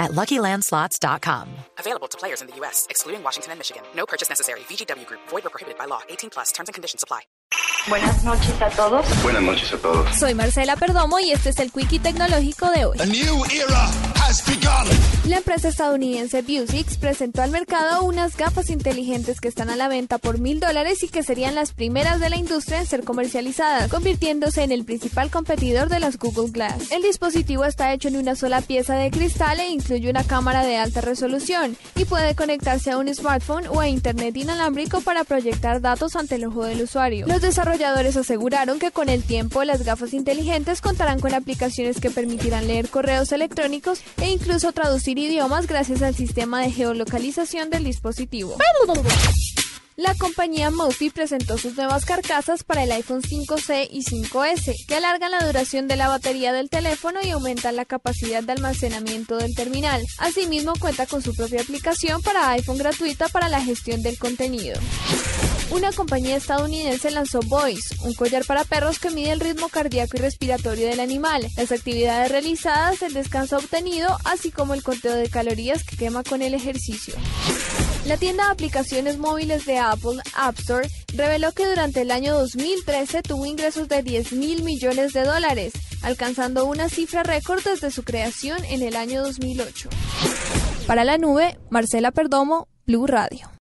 at LuckyLandSlots.com. Available to players in the U.S., excluding Washington and Michigan. No purchase necessary. VGW Group. Void or prohibited by law. 18 plus. Terms and conditions apply. Buenas noches a todos. Buenas noches a todos. Soy Marcela Perdomo y este es el Quickie Tecnológico de hoy. A new era has begun. La empresa estadounidense Vuzix presentó al mercado unas gafas inteligentes que están a la venta por mil dólares y que serían las primeras de la industria en ser comercializadas, convirtiéndose en el principal competidor de las Google Glass. El dispositivo está hecho en una sola pieza de cristal e incluye una cámara de alta resolución y puede conectarse a un smartphone o a internet inalámbrico para proyectar datos ante el ojo del usuario. Los desarrolladores aseguraron que con el tiempo las gafas inteligentes contarán con aplicaciones que permitirán leer correos electrónicos e incluso traducir idiomas gracias al sistema de geolocalización del dispositivo. La compañía Mophie presentó sus nuevas carcasas para el iPhone 5C y 5S, que alargan la duración de la batería del teléfono y aumentan la capacidad de almacenamiento del terminal. Asimismo, cuenta con su propia aplicación para iPhone gratuita para la gestión del contenido. Una compañía estadounidense lanzó Voice, un collar para perros que mide el ritmo cardíaco y respiratorio del animal, las actividades realizadas, el descanso obtenido, así como el conteo de calorías que quema con el ejercicio. La tienda de aplicaciones móviles de Apple, App Store, reveló que durante el año 2013 tuvo ingresos de 10 mil millones de dólares, alcanzando una cifra récord desde su creación en el año 2008. Para la nube, Marcela Perdomo, Blue Radio.